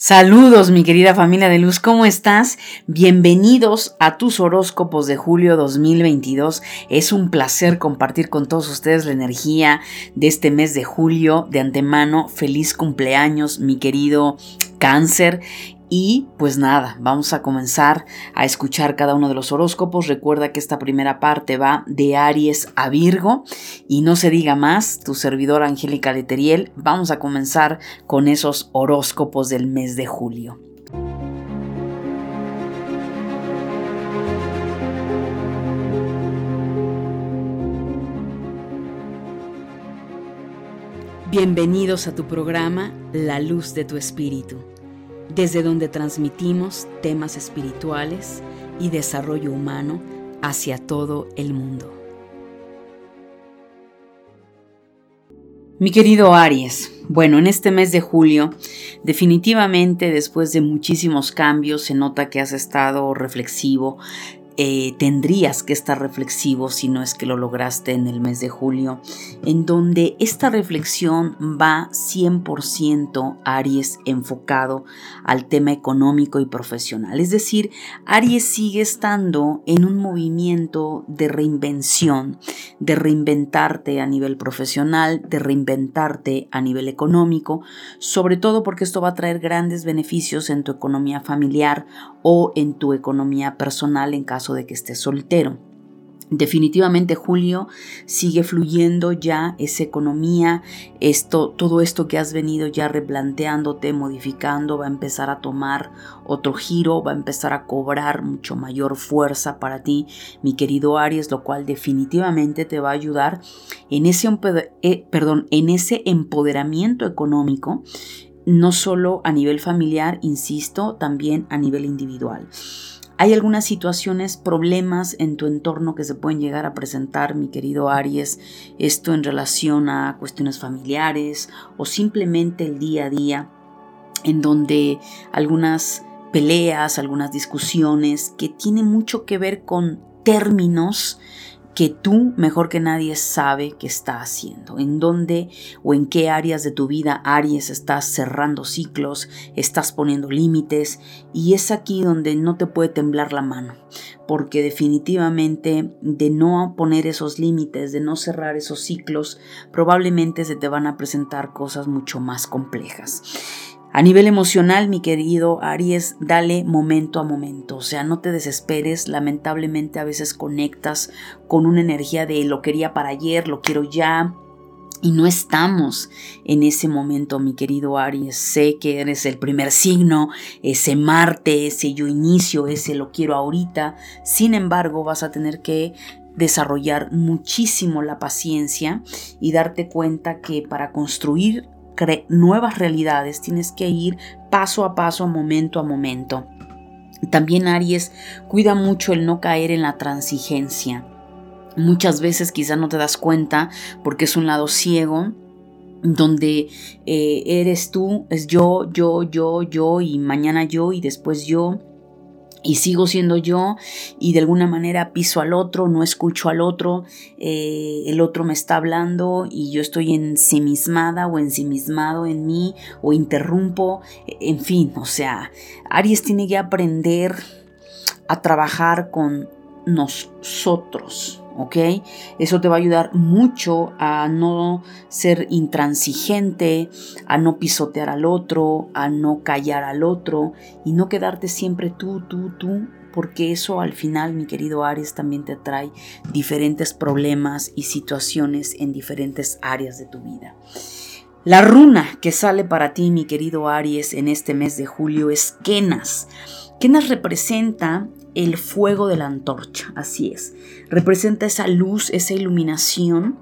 Saludos mi querida familia de luz, ¿cómo estás? Bienvenidos a tus horóscopos de julio 2022. Es un placer compartir con todos ustedes la energía de este mes de julio. De antemano, feliz cumpleaños mi querido cáncer y pues nada, vamos a comenzar a escuchar cada uno de los horóscopos. Recuerda que esta primera parte va de Aries a Virgo y no se diga más, tu servidor Angélica Leteriel, vamos a comenzar con esos horóscopos del mes de julio. Bienvenidos a tu programa La luz de tu espíritu desde donde transmitimos temas espirituales y desarrollo humano hacia todo el mundo. Mi querido Aries, bueno, en este mes de julio, definitivamente después de muchísimos cambios, se nota que has estado reflexivo, eh, tendrías que estar reflexivo si no es que lo lograste en el mes de julio, en donde esta reflexión va 100% Aries enfocado al tema económico y profesional. Es decir, Aries sigue estando en un movimiento de reinvención, de reinventarte a nivel profesional, de reinventarte a nivel económico, sobre todo porque esto va a traer grandes beneficios en tu economía familiar o en tu economía personal en caso de que estés soltero. Definitivamente Julio sigue fluyendo ya esa economía, esto, todo esto que has venido ya replanteándote, modificando, va a empezar a tomar otro giro, va a empezar a cobrar mucho mayor fuerza para ti, mi querido Aries, lo cual definitivamente te va a ayudar en ese, eh, perdón, en ese empoderamiento económico, no solo a nivel familiar, insisto, también a nivel individual. Hay algunas situaciones, problemas en tu entorno que se pueden llegar a presentar, mi querido Aries, esto en relación a cuestiones familiares o simplemente el día a día, en donde algunas peleas, algunas discusiones que tienen mucho que ver con términos que tú mejor que nadie sabe que está haciendo, en dónde o en qué áreas de tu vida Aries estás cerrando ciclos, estás poniendo límites y es aquí donde no te puede temblar la mano, porque definitivamente de no poner esos límites, de no cerrar esos ciclos, probablemente se te van a presentar cosas mucho más complejas. A nivel emocional, mi querido Aries, dale momento a momento, o sea, no te desesperes, lamentablemente a veces conectas con una energía de lo quería para ayer, lo quiero ya, y no estamos en ese momento, mi querido Aries. Sé que eres el primer signo, ese Marte, ese yo inicio, ese lo quiero ahorita. Sin embargo, vas a tener que desarrollar muchísimo la paciencia y darte cuenta que para construir nuevas realidades, tienes que ir paso a paso, momento a momento. También Aries, cuida mucho el no caer en la transigencia. Muchas veces quizá no te das cuenta porque es un lado ciego donde eh, eres tú, es yo, yo, yo, yo y mañana yo y después yo y sigo siendo yo y de alguna manera piso al otro, no escucho al otro, eh, el otro me está hablando y yo estoy ensimismada o ensimismado en mí o interrumpo, en fin, o sea, Aries tiene que aprender a trabajar con nosotros, ¿ok? Eso te va a ayudar mucho a no ser intransigente, a no pisotear al otro, a no callar al otro y no quedarte siempre tú, tú, tú, porque eso al final, mi querido Aries, también te trae diferentes problemas y situaciones en diferentes áreas de tu vida. La runa que sale para ti, mi querido Aries, en este mes de julio es Kenas. Kenas representa el fuego de la antorcha, así es. Representa esa luz, esa iluminación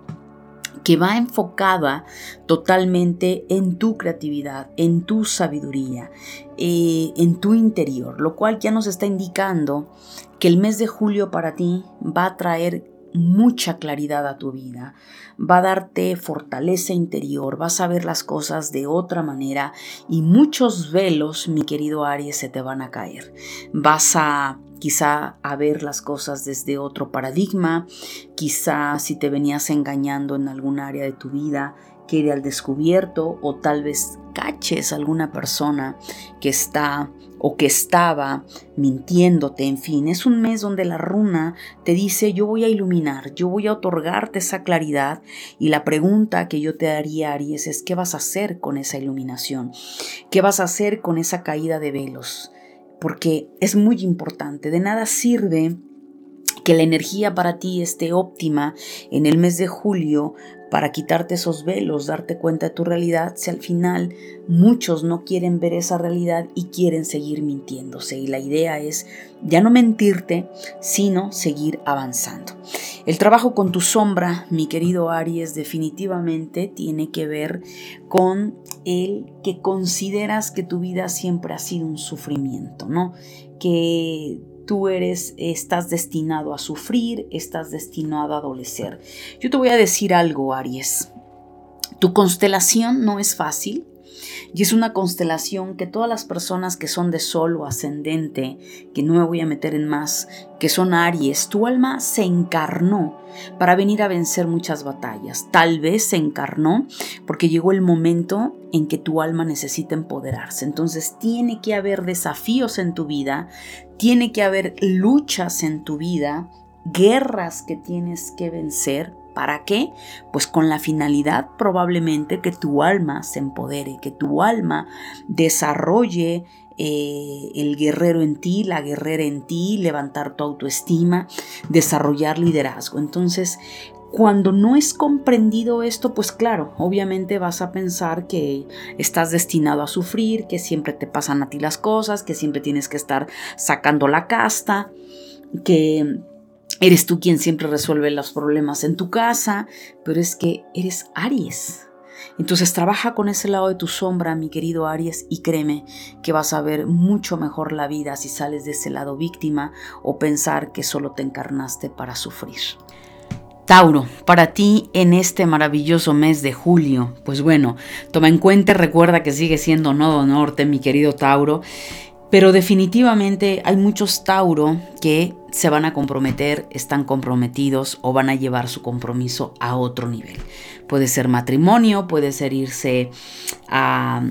que va enfocada totalmente en tu creatividad, en tu sabiduría, eh, en tu interior, lo cual ya nos está indicando que el mes de julio para ti va a traer mucha claridad a tu vida, va a darte fortaleza interior, vas a ver las cosas de otra manera y muchos velos, mi querido Aries, se te van a caer. Vas a quizá a ver las cosas desde otro paradigma, quizá si te venías engañando en algún área de tu vida, quede al descubierto o tal vez caches a alguna persona que está o que estaba mintiéndote, en fin, es un mes donde la runa te dice yo voy a iluminar, yo voy a otorgarte esa claridad y la pregunta que yo te daría, Aries, es ¿qué vas a hacer con esa iluminación? ¿Qué vas a hacer con esa caída de velos? Porque es muy importante, de nada sirve que la energía para ti esté óptima en el mes de julio para quitarte esos velos, darte cuenta de tu realidad, si al final muchos no quieren ver esa realidad y quieren seguir mintiéndose. Y la idea es ya no mentirte, sino seguir avanzando. El trabajo con tu sombra, mi querido Aries, definitivamente tiene que ver con el que consideras que tu vida siempre ha sido un sufrimiento, ¿no? Que tú eres, estás destinado a sufrir, estás destinado a adolecer. Yo te voy a decir algo, Aries. Tu constelación no es fácil, y es una constelación que todas las personas que son de sol o ascendente, que no me voy a meter en más, que son Aries, tu alma se encarnó para venir a vencer muchas batallas. Tal vez se encarnó porque llegó el momento en que tu alma necesita empoderarse. Entonces tiene que haber desafíos en tu vida, tiene que haber luchas en tu vida, guerras que tienes que vencer ¿Para qué? Pues con la finalidad probablemente que tu alma se empodere, que tu alma desarrolle eh, el guerrero en ti, la guerrera en ti, levantar tu autoestima, desarrollar liderazgo. Entonces, cuando no es comprendido esto, pues claro, obviamente vas a pensar que estás destinado a sufrir, que siempre te pasan a ti las cosas, que siempre tienes que estar sacando la casta, que Eres tú quien siempre resuelve los problemas en tu casa, pero es que eres Aries. Entonces trabaja con ese lado de tu sombra, mi querido Aries, y créeme que vas a ver mucho mejor la vida si sales de ese lado víctima o pensar que solo te encarnaste para sufrir. Tauro, para ti en este maravilloso mes de julio, pues bueno, toma en cuenta, recuerda que sigue siendo nodo norte, mi querido Tauro, pero definitivamente hay muchos Tauro que se van a comprometer, están comprometidos o van a llevar su compromiso a otro nivel. Puede ser matrimonio, puede ser irse a,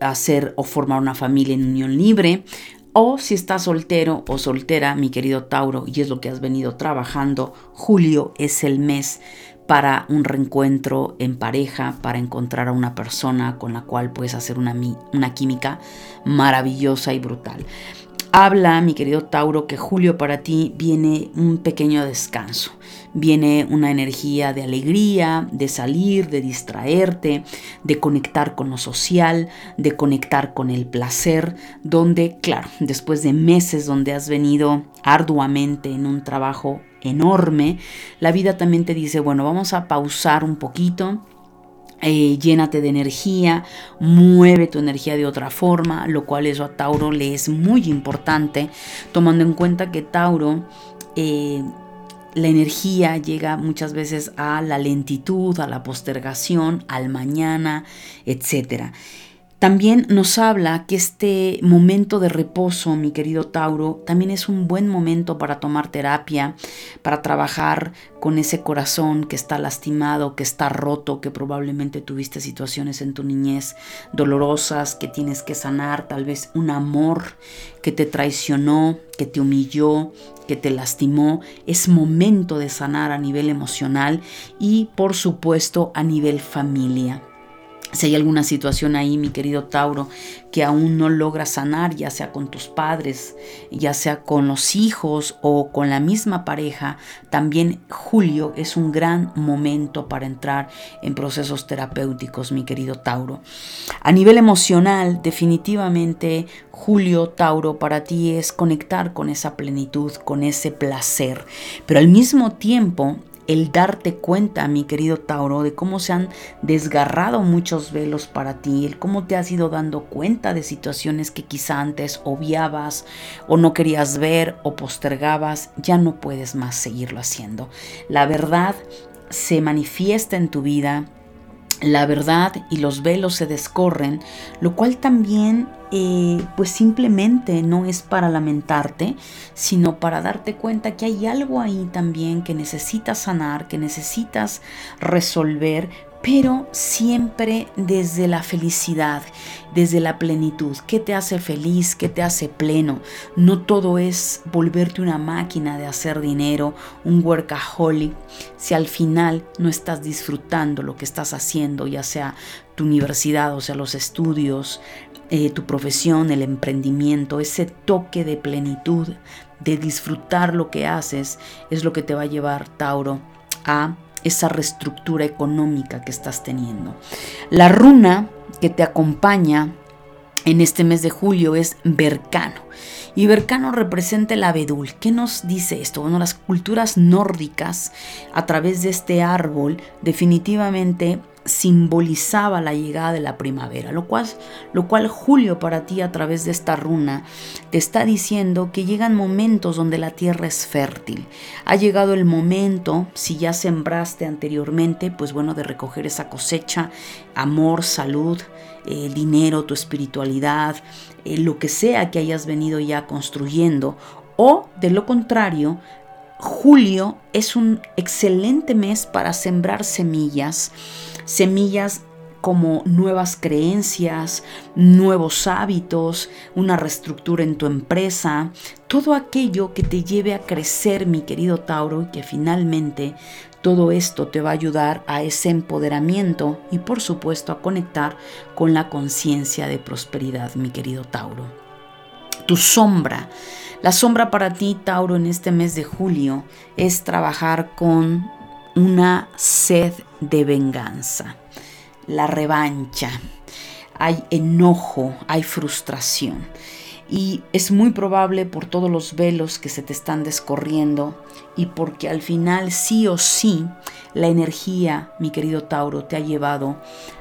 hacer o formar una familia en unión libre, o si estás soltero o soltera, mi querido Tauro, y es lo que has venido trabajando, julio es el mes para un reencuentro en pareja, para encontrar a una persona con la cual puedes hacer una, una química maravillosa y brutal. Habla, mi querido Tauro, que julio para ti viene un pequeño descanso. Viene una energía de alegría, de salir, de distraerte, de conectar con lo social, de conectar con el placer, donde, claro, después de meses donde has venido arduamente en un trabajo enorme, la vida también te dice, bueno, vamos a pausar un poquito, eh, llénate de energía, mueve tu energía de otra forma, lo cual eso a Tauro le es muy importante, tomando en cuenta que Tauro, eh, la energía llega muchas veces a la lentitud, a la postergación, al mañana, etcétera. También nos habla que este momento de reposo, mi querido Tauro, también es un buen momento para tomar terapia, para trabajar con ese corazón que está lastimado, que está roto, que probablemente tuviste situaciones en tu niñez dolorosas que tienes que sanar, tal vez un amor que te traicionó, que te humilló, que te lastimó. Es momento de sanar a nivel emocional y por supuesto a nivel familia. Si hay alguna situación ahí, mi querido Tauro, que aún no logras sanar, ya sea con tus padres, ya sea con los hijos o con la misma pareja, también julio es un gran momento para entrar en procesos terapéuticos, mi querido Tauro. A nivel emocional, definitivamente julio, Tauro, para ti es conectar con esa plenitud, con ese placer, pero al mismo tiempo el darte cuenta, mi querido Tauro, de cómo se han desgarrado muchos velos para ti, el cómo te has ido dando cuenta de situaciones que quizá antes obviabas o no querías ver o postergabas, ya no puedes más seguirlo haciendo. La verdad se manifiesta en tu vida, la verdad y los velos se descorren, lo cual también pues simplemente no es para lamentarte, sino para darte cuenta que hay algo ahí también que necesitas sanar, que necesitas resolver pero siempre desde la felicidad, desde la plenitud. ¿Qué te hace feliz? ¿Qué te hace pleno? No todo es volverte una máquina de hacer dinero, un workaholic, si al final no estás disfrutando lo que estás haciendo, ya sea tu universidad, o sea, los estudios, eh, tu profesión, el emprendimiento, ese toque de plenitud, de disfrutar lo que haces, es lo que te va a llevar, Tauro, a esa reestructura económica que estás teniendo. La runa que te acompaña en este mes de julio es Bercano. Y Bercano representa el abedul. ¿Qué nos dice esto? Bueno, las culturas nórdicas a través de este árbol definitivamente simbolizaba la llegada de la primavera, lo cual, lo cual Julio para ti a través de esta runa te está diciendo que llegan momentos donde la tierra es fértil. Ha llegado el momento, si ya sembraste anteriormente, pues bueno, de recoger esa cosecha, amor, salud, eh, dinero, tu espiritualidad, eh, lo que sea que hayas venido ya construyendo, o de lo contrario, Julio es un excelente mes para sembrar semillas semillas como nuevas creencias, nuevos hábitos, una reestructura en tu empresa, todo aquello que te lleve a crecer, mi querido Tauro, y que finalmente todo esto te va a ayudar a ese empoderamiento y por supuesto a conectar con la conciencia de prosperidad, mi querido Tauro. Tu sombra. La sombra para ti, Tauro, en este mes de julio es trabajar con una sed de venganza, la revancha. Hay enojo, hay frustración. Y es muy probable por todos los velos que se te están descorriendo y porque al final sí o sí la energía, mi querido Tauro, te ha llevado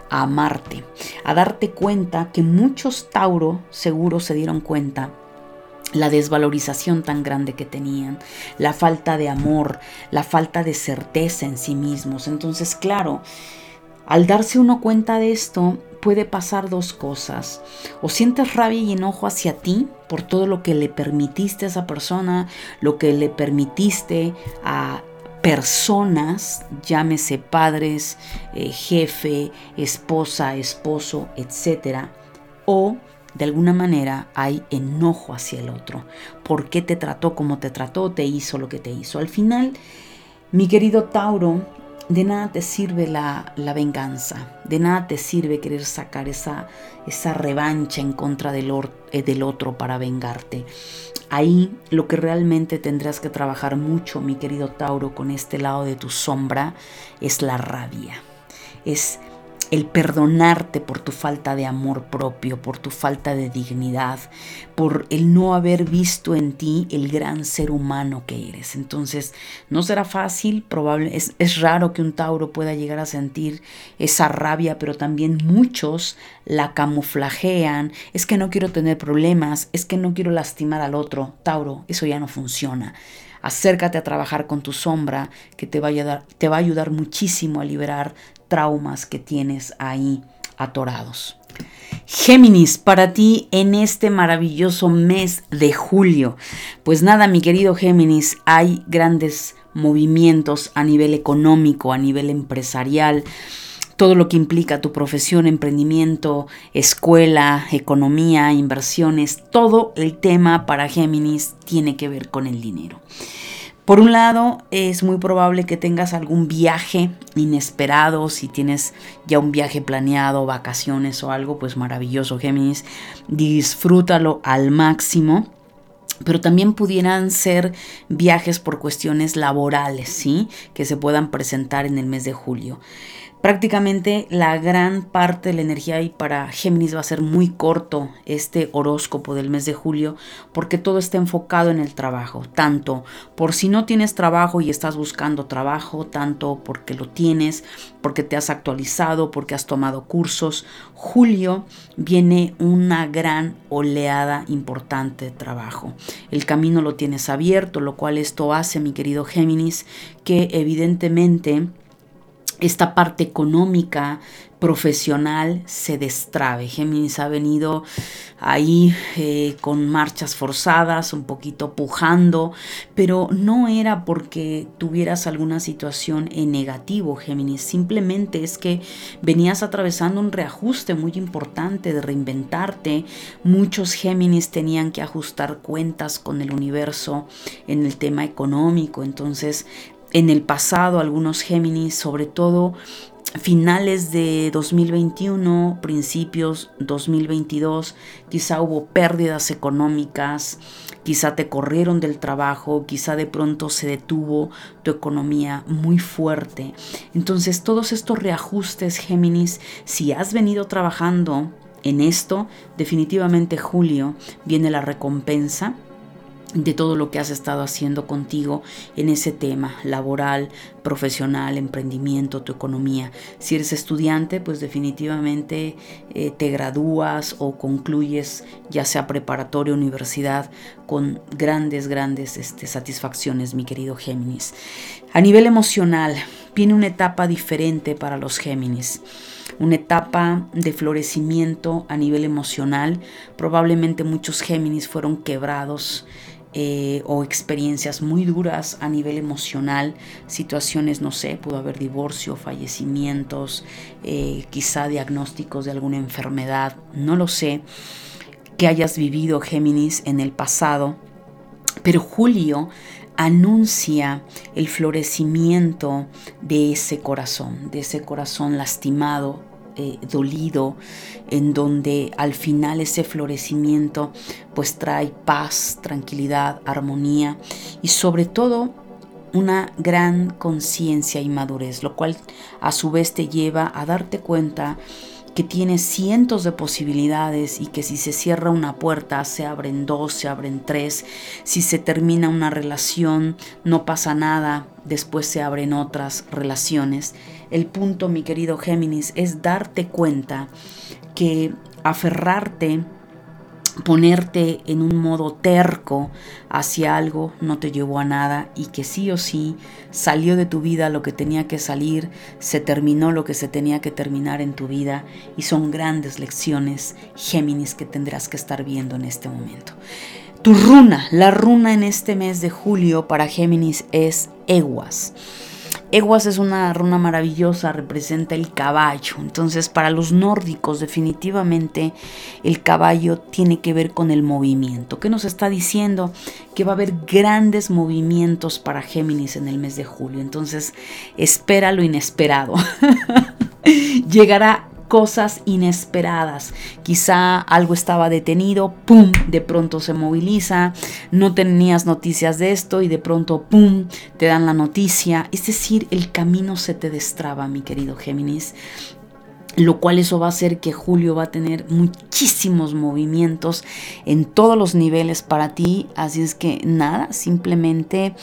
a amarte, a darte cuenta que muchos Tauro seguro se dieron cuenta la desvalorización tan grande que tenían, la falta de amor, la falta de certeza en sí mismos. Entonces, claro, al darse uno cuenta de esto, puede pasar dos cosas. O sientes rabia y enojo hacia ti por todo lo que le permitiste a esa persona, lo que le permitiste a personas, llámese padres, eh, jefe, esposa, esposo, etc. O de alguna manera hay enojo hacia el otro. ¿Por qué te trató como te trató? Te hizo lo que te hizo. Al final, mi querido Tauro, de nada te sirve la, venganza, de nada te sirve querer sacar esa, esa revancha en contra del, eh, del otro para vengarte. Ahí lo que realmente tendrás que trabajar mucho, mi querido Tauro, con este lado de tu sombra, es la rabia. Es el perdonarte por tu falta de amor propio, por tu falta de dignidad, por el no haber visto en ti el gran ser humano que eres. Entonces, no será fácil, probable, es, es raro que un Tauro pueda llegar a sentir esa rabia, pero también muchos la camuflajean. Es que no quiero tener problemas, es que no quiero lastimar al otro. Tauro, eso ya no funciona. Acércate a trabajar con tu sombra, que te va a ayudar, te va a ayudar muchísimo a liberar traumas que tienes ahí atorados. Géminis, para ti en este maravilloso mes de julio. Pues nada, mi querido Géminis, hay grandes movimientos a nivel económico, a nivel empresarial, todo lo que implica tu profesión, emprendimiento, escuela, economía, inversiones, todo el tema para Géminis tiene que ver con el dinero. Por un lado, es muy probable que tengas algún viaje inesperado, si tienes ya un viaje planeado, vacaciones o algo, pues maravilloso, Géminis, disfrútalo al máximo pero también pudieran ser viajes por cuestiones laborales, ¿sí? Que se puedan presentar en el mes de julio. Prácticamente la gran parte de la energía y para Géminis va a ser muy corto este horóscopo del mes de julio porque todo está enfocado en el trabajo, tanto por si no tienes trabajo y estás buscando trabajo, tanto porque lo tienes, porque te has actualizado, porque has tomado cursos. Julio viene una gran oleada importante de trabajo. El camino lo tienes abierto, lo cual esto hace, mi querido Géminis, que evidentemente esta parte económica profesional se destrabe. Géminis ha venido ahí eh, con marchas forzadas, un poquito pujando, pero no era porque tuvieras alguna situación en negativo, Géminis, simplemente es que venías atravesando un reajuste muy importante de reinventarte. Muchos Géminis tenían que ajustar cuentas con el universo en el tema económico, entonces en el pasado algunos Géminis, sobre todo finales de 2021, principios 2022, quizá hubo pérdidas económicas, quizá te corrieron del trabajo, quizá de pronto se detuvo tu economía muy fuerte. Entonces todos estos reajustes, Géminis, si has venido trabajando en esto, definitivamente Julio viene la recompensa de todo lo que has estado haciendo contigo en ese tema laboral, profesional, emprendimiento, tu economía. Si eres estudiante, pues definitivamente eh, te gradúas o concluyes ya sea preparatoria, universidad, con grandes, grandes este, satisfacciones, mi querido Géminis. A nivel emocional, viene una etapa diferente para los Géminis una etapa de florecimiento a nivel emocional. Probablemente muchos Géminis fueron quebrados eh, o experiencias muy duras a nivel emocional, situaciones, no sé, pudo haber divorcio, fallecimientos, eh, quizá diagnósticos de alguna enfermedad, no lo sé, que hayas vivido Géminis en el pasado, pero Julio anuncia el florecimiento de ese corazón, de ese corazón lastimado, eh, dolido, en donde al final ese florecimiento pues trae paz, tranquilidad, armonía y sobre todo una gran conciencia y madurez, lo cual a su vez te lleva a darte cuenta que tiene cientos de posibilidades y que si se cierra una puerta se abren dos, se abren tres, si se termina una relación no pasa nada, después se abren otras relaciones. El punto, mi querido Géminis, es darte cuenta que aferrarte ponerte en un modo terco hacia algo no te llevó a nada y que sí o sí salió de tu vida lo que tenía que salir, se terminó lo que se tenía que terminar en tu vida y son grandes lecciones Géminis que tendrás que estar viendo en este momento. Tu runa, la runa en este mes de julio para Géminis es Eguas. Eguas es una runa maravillosa, representa el caballo. Entonces, para los nórdicos, definitivamente el caballo tiene que ver con el movimiento. ¿Qué nos está diciendo? Que va a haber grandes movimientos para Géminis en el mes de julio. Entonces, espera lo inesperado. Llegará cosas inesperadas. Quizá algo estaba detenido, ¡pum! De pronto se moviliza, no tenías noticias de esto y de pronto, ¡pum! Te dan la noticia. Es decir, el camino se te destraba, mi querido Géminis lo cual eso va a hacer que julio va a tener muchísimos movimientos en todos los niveles para ti, así es que nada, simplemente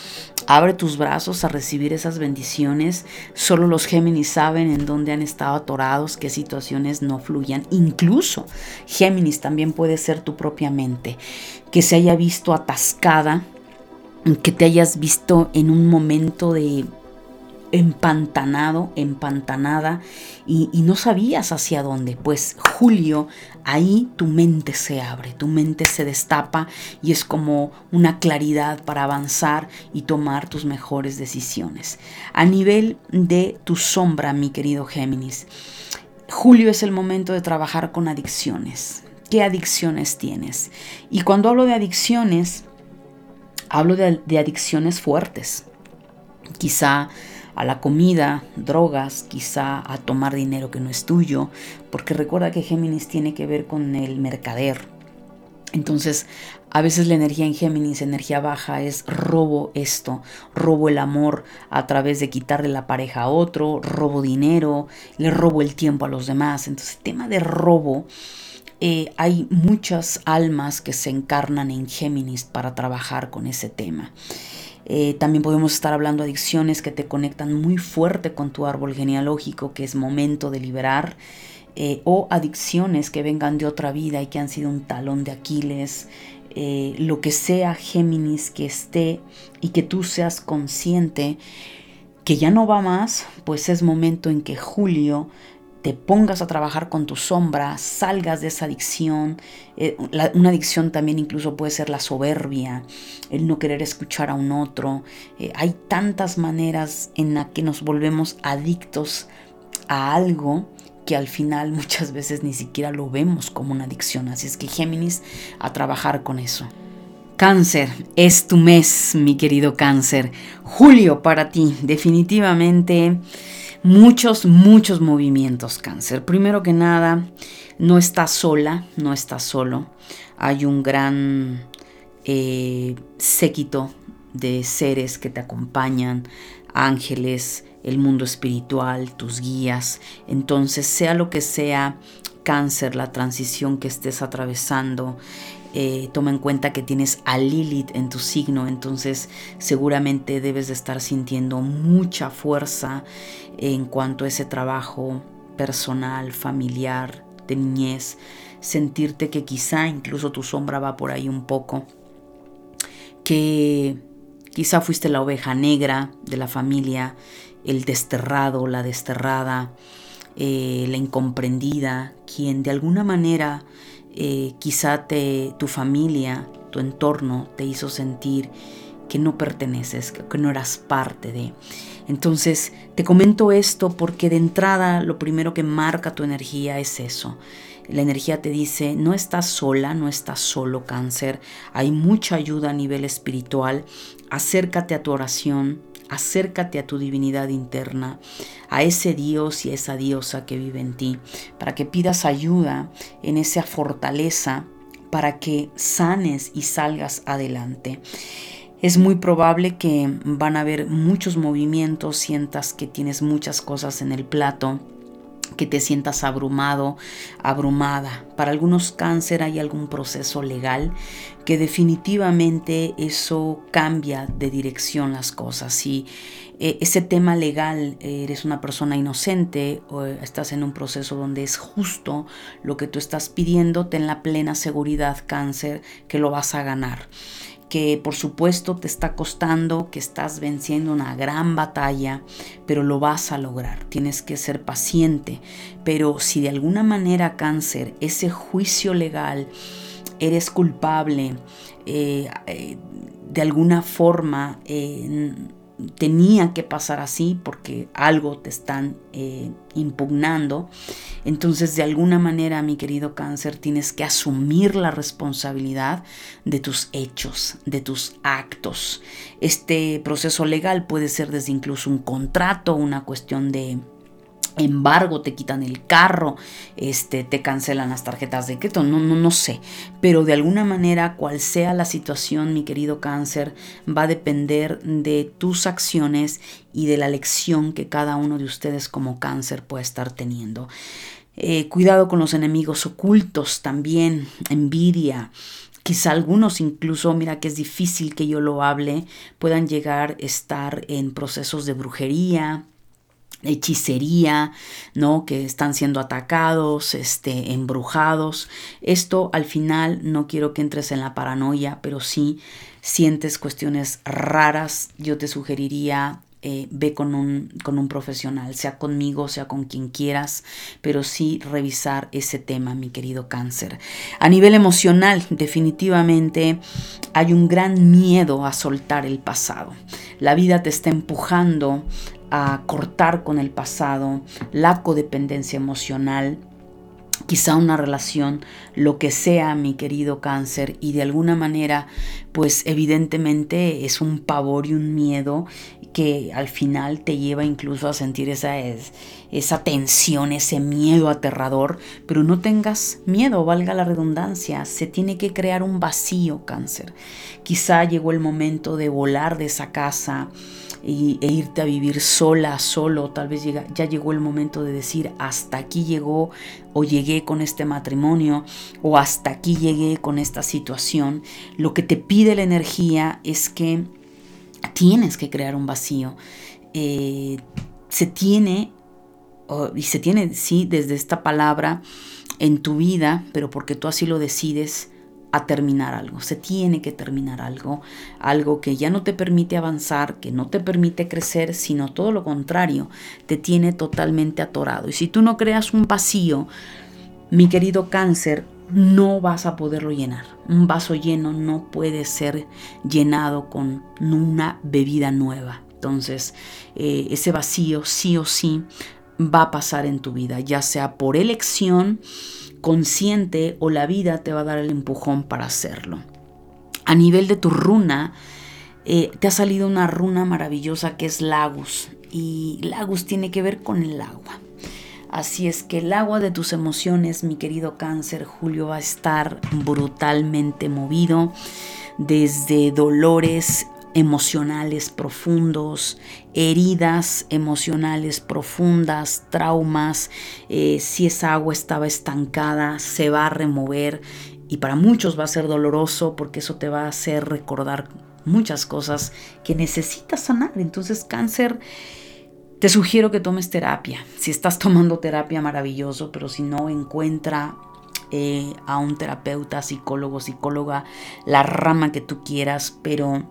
abre tus brazos a recibir esas bendiciones, solo los Géminis saben en dónde han estado atorados, qué situaciones no fluyan, incluso Géminis también puede ser tu propia mente, que se haya visto atascada, que te hayas visto en un momento de empantanado, empantanada y, no sabías hacia dónde. Pues Julio, ahí tu mente se abre, tu mente se destapa y es como una claridad para avanzar y tomar tus mejores decisiones. A nivel de tu sombra, mi querido Géminis, Julio es el momento de trabajar con adicciones. ¿Qué adicciones tienes? Y cuando hablo de adicciones, hablo de, de adicciones fuertes. Quizá a la comida, drogas, quizá a tomar dinero que no es tuyo, porque recuerda que Géminis tiene que ver con el mercader. Entonces, a veces la energía en Géminis, energía baja, es robo esto, robo el amor a través de quitarle la pareja a otro, robo dinero, le robo el tiempo a los demás. Entonces, tema de robo, eh, hay muchas almas que se encarnan en Géminis para trabajar con ese tema. Eh, también podemos estar hablando de adicciones que te conectan muy fuerte con tu árbol genealógico, que es momento de liberar. Eh, o adicciones que vengan de otra vida y que han sido un talón de Aquiles, eh, lo que sea Géminis que esté y que tú seas consciente que ya no va más, pues es momento en que Julio te pongas a trabajar con tu sombra, salgas de esa adicción. Eh, una adicción también incluso puede ser la soberbia, el no querer escuchar a un otro. Eh, hay tantas maneras en las que nos volvemos adictos a algo que al final muchas veces ni siquiera lo vemos como una adicción. Así es que Géminis, a trabajar con eso. Cáncer, es tu mes, mi querido cáncer. Julio para ti, definitivamente muchos, muchos movimientos cáncer. Primero que nada, no estás sola, no estás solo. Hay un gran eh, séquito de seres que te acompañan, ángeles, el mundo espiritual, tus guías. Entonces, sea lo que sea cáncer, la transición que estés atravesando, eh, toma en cuenta que tienes a Lilith en tu signo, entonces seguramente debes de estar sintiendo mucha fuerza en cuanto a ese trabajo personal, familiar, de niñez, sentirte que quizá incluso tu sombra va por ahí un poco, que quizá fuiste la oveja negra de la familia, el desterrado, la desterrada, eh, la incomprendida, quien de alguna manera eh, quizá te, tu familia, tu entorno te hizo sentir que no perteneces, que no eras parte de. Entonces, te comento esto porque de entrada lo primero que marca tu energía es eso. La energía te dice, no estás sola, no estás solo cáncer, hay mucha ayuda a nivel espiritual, acércate a tu oración, acércate a tu divinidad interna, a ese Dios y a esa diosa que vive en ti, para que pidas ayuda en esa fortaleza para que sanes y salgas adelante. Es muy probable que van a haber muchos movimientos, sientas que tienes muchas cosas en el plato que te sientas abrumado, abrumada. Para algunos cáncer hay algún proceso legal que definitivamente eso cambia de dirección las cosas. Si eh, ese tema legal eres una persona inocente o estás en un proceso donde es justo lo que tú estás pidiendo, ten la plena seguridad cáncer que lo vas a ganar que por supuesto te está costando, que estás venciendo una gran batalla, pero lo vas a lograr. Tienes que ser paciente. Pero si de alguna manera cáncer, ese juicio legal, eres culpable, eh, eh, de alguna forma eh, tenía que pasar así porque algo te están eh, impugnando. Entonces, de alguna manera, mi querido cáncer, tienes que asumir la responsabilidad de tus hechos, de tus actos. Este proceso legal puede ser desde incluso un contrato, una cuestión de embargo, te quitan el carro, este, te cancelan las tarjetas de crédito, no, no, no sé. Pero de alguna manera, cual sea la situación, mi querido cáncer, va a depender de tus acciones y de la lección que cada uno de ustedes como cáncer puede estar teniendo. Eh, cuidado con los enemigos ocultos también, envidia. Quizá algunos incluso, mira que es difícil que yo lo hable, puedan llegar a estar en procesos de brujería, hechicería, ¿no? Que están siendo atacados, este, embrujados. Esto al final no quiero que entres en la paranoia, pero si sientes cuestiones raras, yo te sugeriría eh, ve con un, con un profesional, sea conmigo, sea con quien quieras, pero sí revisar ese tema, mi querido cáncer. A nivel emocional, definitivamente hay un gran miedo a soltar el pasado. La vida te está empujando a cortar con el pasado, la codependencia emocional, quizá una relación, lo que sea, mi querido cáncer, y de alguna manera, pues evidentemente es un pavor y un miedo que al final te lleva incluso a sentir esa, esa tensión, ese miedo aterrador, pero no tengas miedo, valga la redundancia, se tiene que crear un vacío cáncer. Quizá llegó el momento de volar de esa casa, e irte a vivir sola, solo, tal vez llega, ya llegó el momento de decir hasta aquí llegó o llegué con este matrimonio o hasta aquí llegué con esta situación. Lo que te pide la energía es que tienes que crear un vacío. Eh, se tiene, y se tiene, sí, desde esta palabra en tu vida, pero porque tú así lo decides, a terminar algo, se tiene que terminar algo, algo que ya no te permite avanzar, que no te permite crecer, sino todo lo contrario, te tiene totalmente atorado. Y si tú no creas un vacío, mi querido cáncer, no vas a poderlo llenar. Un vaso lleno no puede ser llenado con una bebida nueva. Entonces, eh, ese vacío sí o sí va a pasar en tu vida, ya sea por elección, consciente o la vida te va a dar el empujón para hacerlo. A nivel de tu runa, eh, te ha salido una runa maravillosa que es Lagus y Lagus tiene que ver con el agua. Así es que el agua de tus emociones, mi querido cáncer, Julio va a estar brutalmente movido desde dolores emocionales profundos, heridas emocionales profundas, traumas, eh, si esa agua estaba estancada, se va a remover y para muchos va a ser doloroso porque eso te va a hacer recordar muchas cosas que necesitas sanar. Entonces cáncer, te sugiero que tomes terapia. Si estás tomando terapia, maravilloso, pero si no, encuentra eh, a un terapeuta, psicólogo, psicóloga, la rama que tú quieras, pero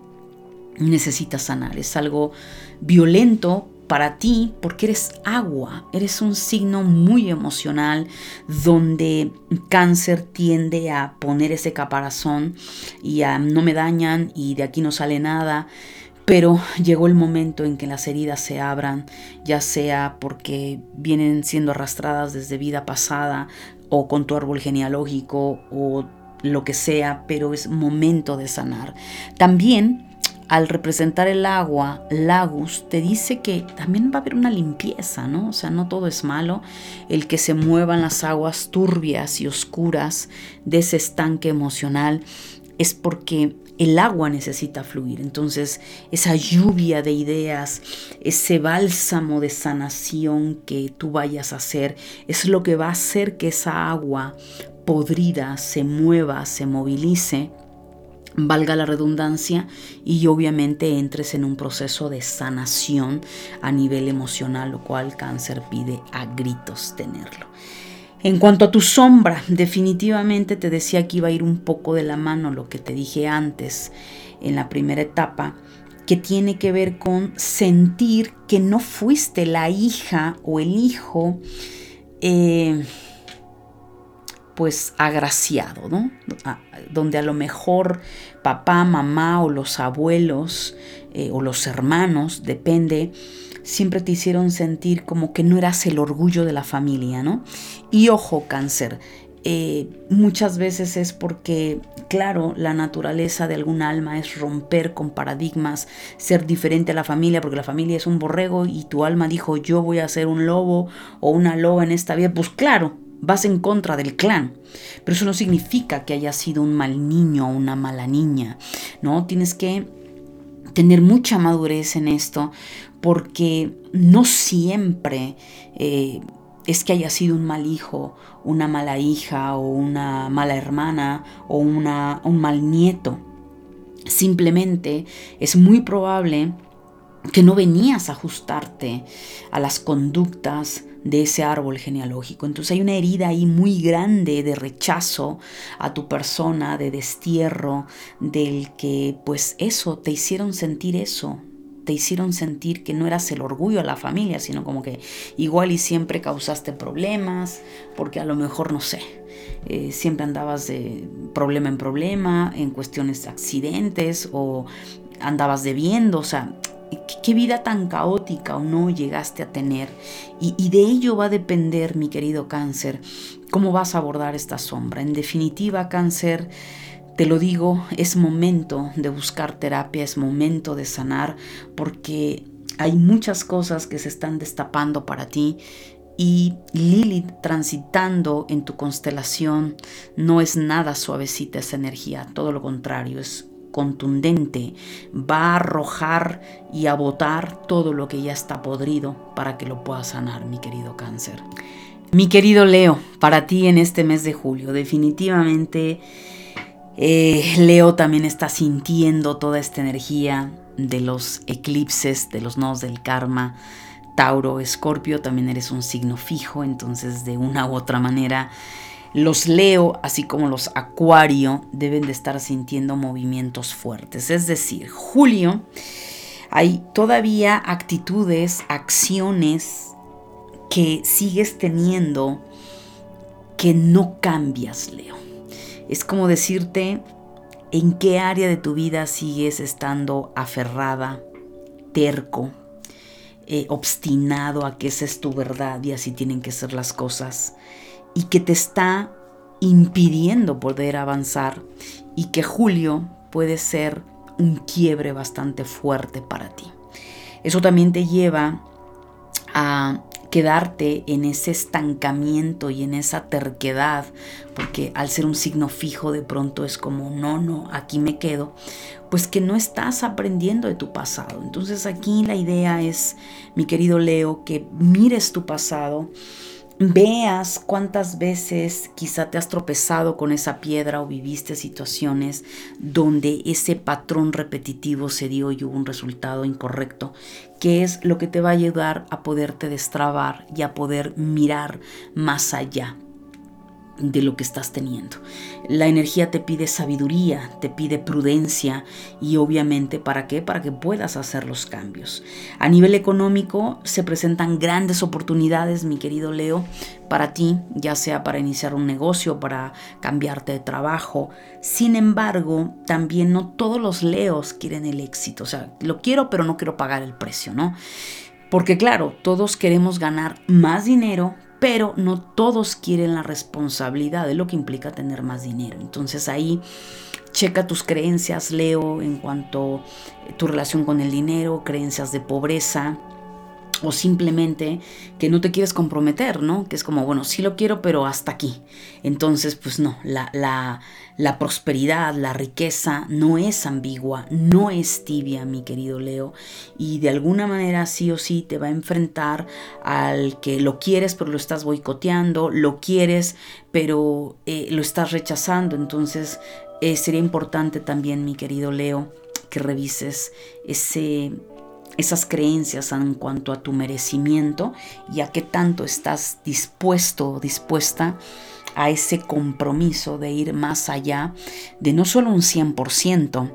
necesitas sanar. Es algo violento para ti porque eres agua, eres un signo muy emocional donde cáncer tiende a poner ese caparazón y a no me dañan y de aquí no sale nada. Pero llegó el momento en que las heridas se abran, ya sea porque vienen siendo arrastradas desde vida pasada o con tu árbol genealógico o lo que sea, pero es momento de sanar. También al representar el agua, Lagus, te dice que también va a haber una limpieza, ¿no? O sea, no todo es malo. El que se muevan las aguas turbias y oscuras de ese estanque emocional es porque el agua necesita fluir. Entonces, esa lluvia de ideas, ese bálsamo de sanación que tú vayas a hacer, es lo que va a hacer que esa agua podrida se mueva, se movilice valga la redundancia, y obviamente entres en un proceso de sanación a nivel emocional, lo cual cáncer pide a gritos tenerlo. En cuanto a tu sombra, definitivamente te decía que iba a ir un poco de la mano lo que te dije antes en la primera etapa, que tiene que ver con sentir que no fuiste la hija o el hijo eh, pues agraciado, ¿no? Donde a lo mejor papá, mamá o los abuelos eh, o los hermanos, depende, siempre te hicieron sentir como que no eras el orgullo de la familia, ¿no? Y ojo, cáncer, eh, muchas veces es porque, claro, la naturaleza de algún alma es romper con paradigmas, ser diferente a la familia, porque la familia es un borrego y tu alma dijo yo voy a ser un lobo o una loba en esta vida, pues claro, vas en contra del clan. Pero eso no significa que hayas sido un mal niño o una mala niña, ¿no? Tienes que tener mucha madurez en esto porque no siempre eh, es que haya sido un mal hijo, una mala hija o una mala hermana o una, un mal nieto. Simplemente es muy probable que no venías a ajustarte a las conductas de ese árbol genealógico. Entonces hay una herida ahí muy grande de rechazo a tu persona, de destierro, del que pues eso, te hicieron sentir eso, te hicieron sentir que no eras el orgullo de la familia, sino como que igual y siempre causaste problemas, porque a lo mejor no sé, eh, siempre andabas de problema en problema, en cuestiones de accidentes o andabas debiendo, o sea, qué vida tan caótica o no llegaste a tener. Y, de ello va a depender, mi querido cáncer, cómo vas a abordar esta sombra. En definitiva, cáncer, te lo digo, es momento de buscar terapia, es momento de sanar, porque hay muchas cosas que se están destapando para ti y Lilith transitando en tu constelación no es nada suavecita esa energía, todo lo contrario, es contundente, va a arrojar y a botar todo lo que ya está podrido para que lo pueda sanar, mi querido cáncer. Mi querido Leo, para ti en este mes de julio, definitivamente eh, Leo también está sintiendo toda esta energía de los eclipses, de los nodos del karma. Tauro, Escorpio, también eres un signo fijo, entonces de una u otra manera Los Leo, así como los Acuario, deben de estar sintiendo movimientos fuertes. Es decir, Julio, hay todavía actitudes, acciones que sigues teniendo que no cambias, Leo. Es como decirte en qué área de tu vida sigues estando aferrada, terco, eh, obstinado a que esa es tu verdad y así tienen que ser las cosas y que te está impidiendo poder avanzar y que julio puede ser un quiebre bastante fuerte para ti. Eso también te lleva a quedarte en ese estancamiento y en esa terquedad, porque al ser un signo fijo de pronto es como, no, no, aquí me quedo, pues que no estás aprendiendo de tu pasado. Entonces aquí la idea es, mi querido Leo, que mires tu pasado veas cuántas veces quizá te has tropezado con esa piedra o viviste situaciones donde ese patrón repetitivo se dio y hubo un resultado incorrecto, que es lo que te va a ayudar a poderte destrabar y a poder mirar más allá de lo que estás teniendo. La energía te pide sabiduría, te pide prudencia y obviamente para qué? Para que puedas hacer los cambios. A nivel económico se presentan grandes oportunidades, mi querido Leo, para ti, ya sea para iniciar un negocio, para cambiarte de trabajo. Sin embargo, también no todos los Leos quieren el éxito. O sea, lo quiero pero no quiero pagar el precio, ¿no? Porque claro, todos queremos ganar más dinero, pero no todos quieren la responsabilidad de lo que implica tener más dinero. Entonces ahí checa tus creencias, Leo, en cuanto a tu relación con el dinero, creencias de pobreza, o simplemente que no te quieres comprometer, ¿no? Que es como, bueno, sí lo quiero, pero hasta aquí. Entonces, pues no, la, la, la, prosperidad, la riqueza no es ambigua, no es tibia, mi querido Leo, y de alguna manera sí o sí te va a enfrentar al que lo quieres, pero lo estás boicoteando, lo quieres, pero eh, lo estás rechazando. Entonces, eh, sería importante también, mi querido Leo, que revises ese esas creencias en cuanto a tu merecimiento y a qué tanto estás dispuesto o dispuesta a ese compromiso de ir más allá de no solo un 100%,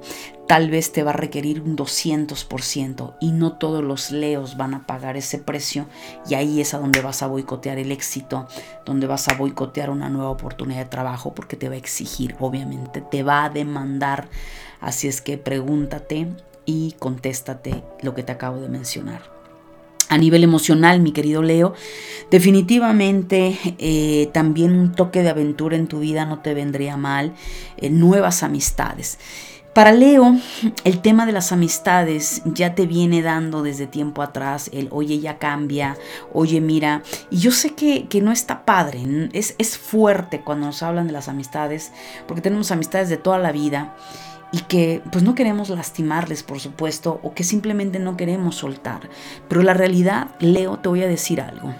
tal vez te va a requerir un 200% y no todos los leos van a pagar ese precio y ahí es a donde vas a boicotear el éxito, donde vas a boicotear una nueva oportunidad de trabajo porque te va a exigir, obviamente, te va a demandar. Así es que pregúntate y contéstate lo que te acabo de mencionar. A nivel emocional, mi querido Leo, definitivamente eh, también un toque de aventura en tu vida no te vendría mal, eh, nuevas amistades. Para Leo, el tema de las amistades ya te viene dando desde tiempo atrás el, oye, ya cambia, oye, mira, y yo sé que, que no está padre, es, es fuerte cuando nos hablan de las amistades, porque tenemos amistades de toda la vida y que pues no queremos lastimarles, por supuesto, o que simplemente no queremos soltar. Pero la realidad, Leo, te voy a decir algo.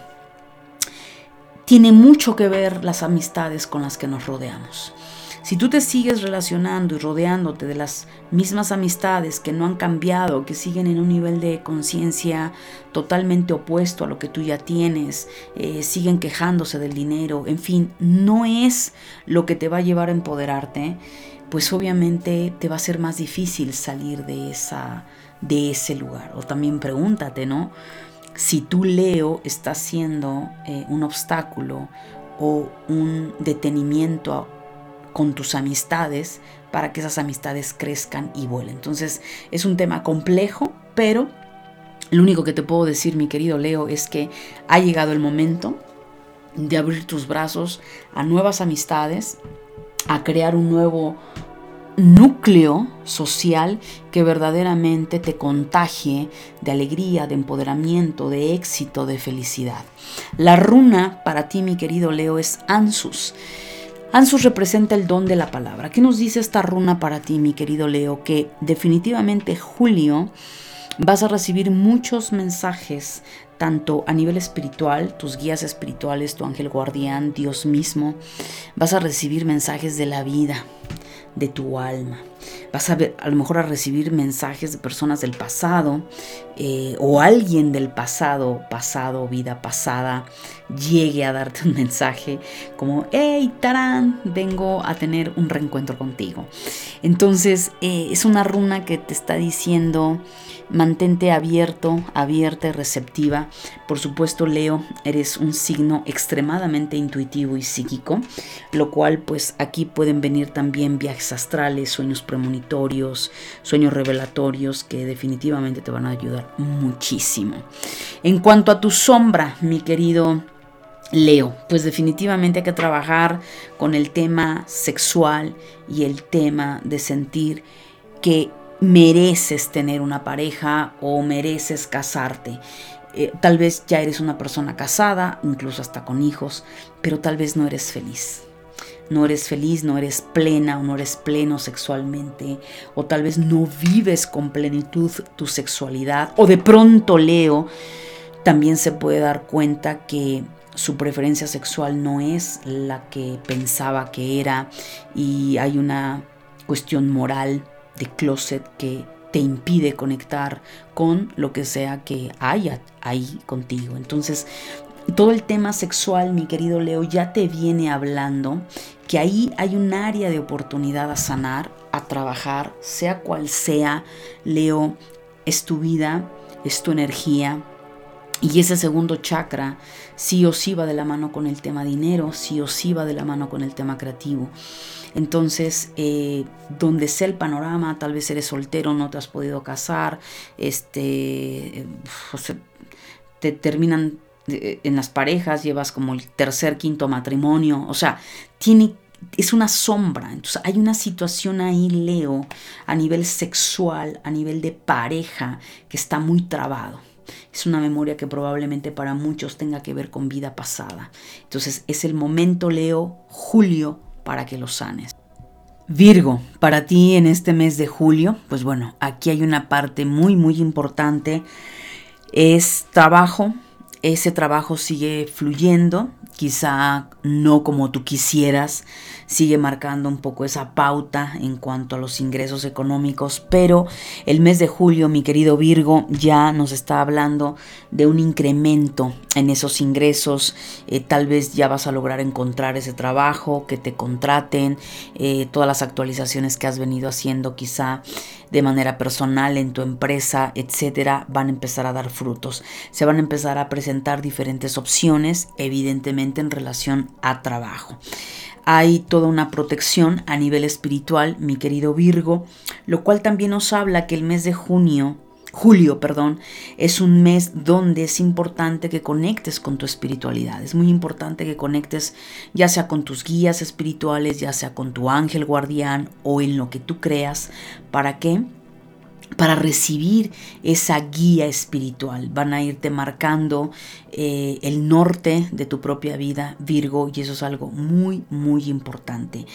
Tiene mucho que ver las amistades con las que nos rodeamos. Si tú te sigues relacionando y rodeándote de las mismas amistades que no han cambiado, que siguen en un nivel de conciencia totalmente opuesto a lo que tú ya tienes, eh, siguen quejándose del dinero, en fin, no es lo que te va a llevar a empoderarte, pues obviamente te va a ser más difícil salir de, esa, de ese lugar. O también pregúntate, ¿no? Si tú, Leo, estás siendo eh, un obstáculo o un detenimiento con tus amistades para que esas amistades crezcan y vuelen. Entonces es un tema complejo, pero lo único que te puedo decir, mi querido Leo, es que ha llegado el momento de abrir tus brazos a nuevas amistades, a crear un nuevo núcleo social que verdaderamente te contagie de alegría, de empoderamiento, de éxito, de felicidad. La runa para ti, mi querido Leo, es Ansus. Ansus representa el don de la palabra. ¿Qué nos dice esta runa para ti, mi querido Leo? Que definitivamente Julio vas a recibir muchos mensajes tanto a nivel espiritual, tus guías espirituales, tu ángel guardián, Dios mismo, vas a recibir mensajes de la vida, de tu alma. vas a ver, a lo mejor a recibir mensajes de personas del pasado eh, o alguien del pasado, pasado, vida pasada, llegue a darte un mensaje como, hey, Tarán, vengo a tener un reencuentro contigo. Entonces, eh, es una runa que te está diciendo, mantente abierto, abierta y receptiva. Por supuesto, Leo, eres un signo extremadamente intuitivo y psíquico, lo cual pues aquí pueden venir también viajes astrales, sueños premonitorios, sueños revelatorios que definitivamente te van a ayudar muchísimo. En cuanto a tu sombra, mi querido Leo, pues definitivamente hay que trabajar con el tema sexual y el tema de sentir que mereces tener una pareja o mereces casarte. Eh, tal vez ya eres una persona casada, incluso hasta con hijos, pero tal vez no eres feliz. No eres feliz, no eres plena o no eres pleno sexualmente, o tal vez no vives con plenitud tu sexualidad, o de pronto Leo también se puede dar cuenta que su preferencia sexual no es la que pensaba que era y hay una cuestión moral de closet que te impide conectar con lo que sea que haya ahí contigo. Entonces, todo el tema sexual, mi querido Leo, ya te viene hablando que ahí hay un área de oportunidad a sanar, a trabajar, sea cual sea, Leo, es tu vida, es tu energía, y ese segundo chakra sí o sí va de la mano con el tema dinero, sí o sí va de la mano con el tema creativo. Entonces, eh, donde sea el panorama, tal vez eres soltero, no te has podido casar, este, te terminan eh, en las parejas, llevas como el tercer, quinto matrimonio, o sea, tiene es una sombra. Entonces hay una situación ahí, Leo, a nivel sexual, a nivel de pareja, que está muy trabado. Es una memoria que probablemente para muchos tenga que ver con vida pasada. Entonces es el momento, Leo, julio, para que lo sanes. Virgo, para ti en este mes de julio, pues bueno, aquí hay una parte muy, muy importante. Es trabajo, ese trabajo sigue fluyendo, quizá no como tú quisieras, sigue marcando un poco esa pauta en cuanto a los ingresos económicos, pero el mes de julio, mi querido Virgo, ya nos está hablando de un incremento en esos ingresos, eh, tal vez ya vas a lograr encontrar ese trabajo, que te contraten, eh, todas las actualizaciones que has venido haciendo quizá de manera personal en tu empresa, etcétera, van a empezar a dar frutos. Se van a empezar a presentar diferentes opciones, evidentemente en relación a trabajo. Hay toda una protección a nivel espiritual, mi querido Virgo, lo cual también nos habla que el mes de junio Julio, perdón, es un mes donde es importante que conectes con tu espiritualidad. Es muy importante que conectes ya sea con tus guías espirituales, ya sea con tu ángel guardián o en lo que tú creas. ¿Para qué? Para recibir esa guía espiritual. Van a irte marcando eh, el norte de tu propia vida, Virgo, y eso es algo muy, muy importante.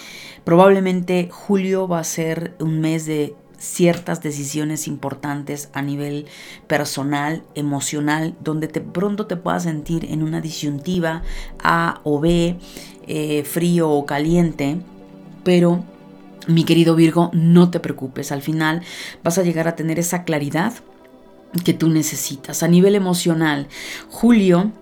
Probablemente julio va a ser un mes de ciertas decisiones importantes a nivel personal, emocional, donde te pronto te puedas sentir en una disyuntiva A o B, eh, frío o caliente, pero mi querido Virgo, no te preocupes, al final vas a llegar a tener esa claridad que tú necesitas. A nivel emocional, Julio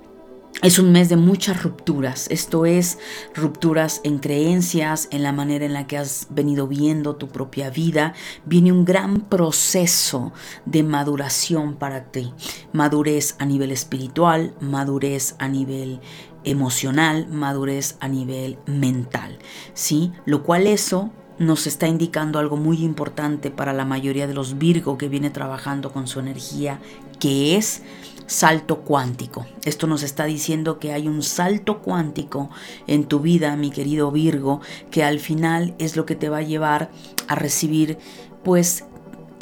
es un mes de muchas rupturas, esto es rupturas en creencias, en la manera en la que has venido viendo tu propia vida. Viene un gran proceso de maduración para ti. Madurez a nivel espiritual, madurez a nivel emocional, madurez a nivel mental, ¿sí? Lo cual eso nos está indicando algo muy importante para la mayoría de los Virgo que viene trabajando con su energía, que es salto cuántico. Esto nos está diciendo que hay un salto cuántico en tu vida, mi querido Virgo, que al final es lo que te va a llevar a recibir pues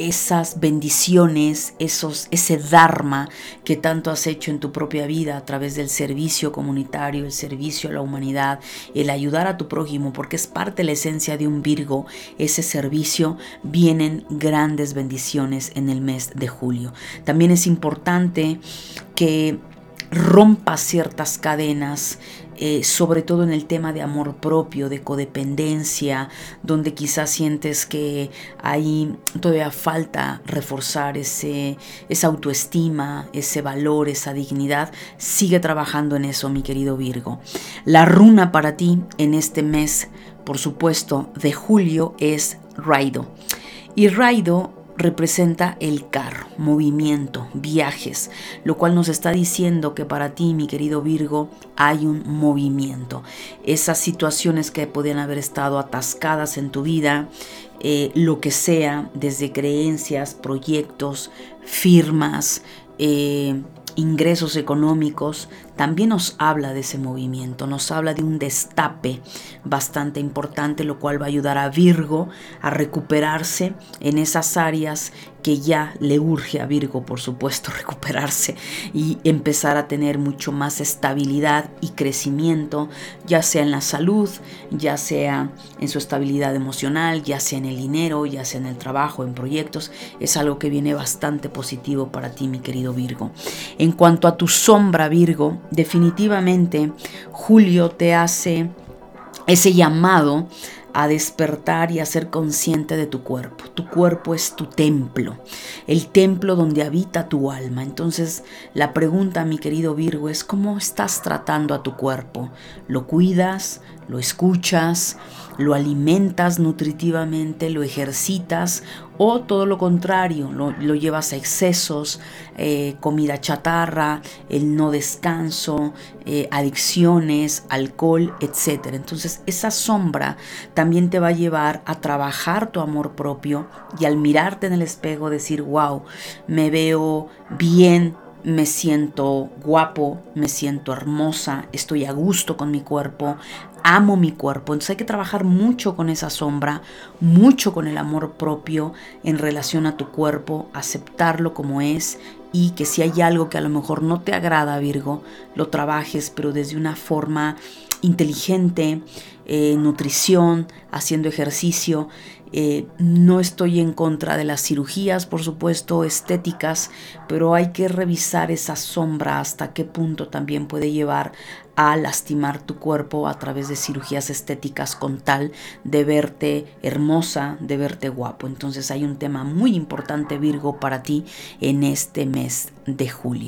esas bendiciones, esos, ese dharma que tanto has hecho en tu propia vida a través del servicio comunitario, el servicio a la humanidad, el ayudar a tu prójimo, porque es parte de la esencia de un Virgo, ese servicio, vienen grandes bendiciones en el mes de julio. También es importante que rompas ciertas cadenas eh, sobre todo en el tema de amor propio, de codependencia, donde quizás sientes que ahí todavía falta reforzar ese, esa autoestima, ese valor, esa dignidad, sigue trabajando en eso, mi querido Virgo. La runa para ti en este mes, por supuesto, de julio es Raido. Y Raido representa el carro, movimiento, viajes, lo cual nos está diciendo que para ti, mi querido Virgo, hay un movimiento. Esas situaciones que podían haber estado atascadas en tu vida, eh, lo que sea, desde creencias, proyectos, firmas, eh, ingresos económicos, también nos habla de ese movimiento, nos habla de un destape bastante importante, lo cual va a ayudar a Virgo a recuperarse en esas áreas que ya le urge a Virgo, por supuesto, recuperarse y empezar a tener mucho más estabilidad y crecimiento, ya sea en la salud, ya sea en su estabilidad emocional, ya sea en el dinero, ya sea en el trabajo, en proyectos. Es algo que viene bastante positivo para ti, mi querido Virgo. En cuanto a tu sombra, Virgo, definitivamente Julio te hace ese llamado a despertar y a ser consciente de tu cuerpo. Tu cuerpo es tu templo, el templo donde habita tu alma. Entonces la pregunta, mi querido Virgo, es ¿cómo estás tratando a tu cuerpo? ¿Lo cuidas? ¿Lo escuchas? lo alimentas nutritivamente, lo ejercitas o todo lo contrario, lo, llevas a excesos, eh, comida chatarra, el no descanso, eh, adicciones, alcohol, etc. Entonces esa sombra también te va a llevar a trabajar tu amor propio y al mirarte en el espejo decir, wow, me veo bien, me siento guapo, me siento hermosa, estoy a gusto con mi cuerpo, amo mi cuerpo. Entonces hay que trabajar mucho con esa sombra, mucho con el amor propio en relación a tu cuerpo, aceptarlo como es y que si hay algo que a lo mejor no te agrada, Virgo, lo trabajes, pero desde una forma inteligente, eh, nutrición, haciendo ejercicio. Eh, no estoy en contra de las cirugías, por supuesto, estéticas, pero hay que revisar esa sombra hasta qué punto también puede llevar a lastimar tu cuerpo a través de cirugías estéticas con tal de verte hermosa, de verte guapo. Entonces hay un tema muy importante, Virgo, para ti en este mes de julio.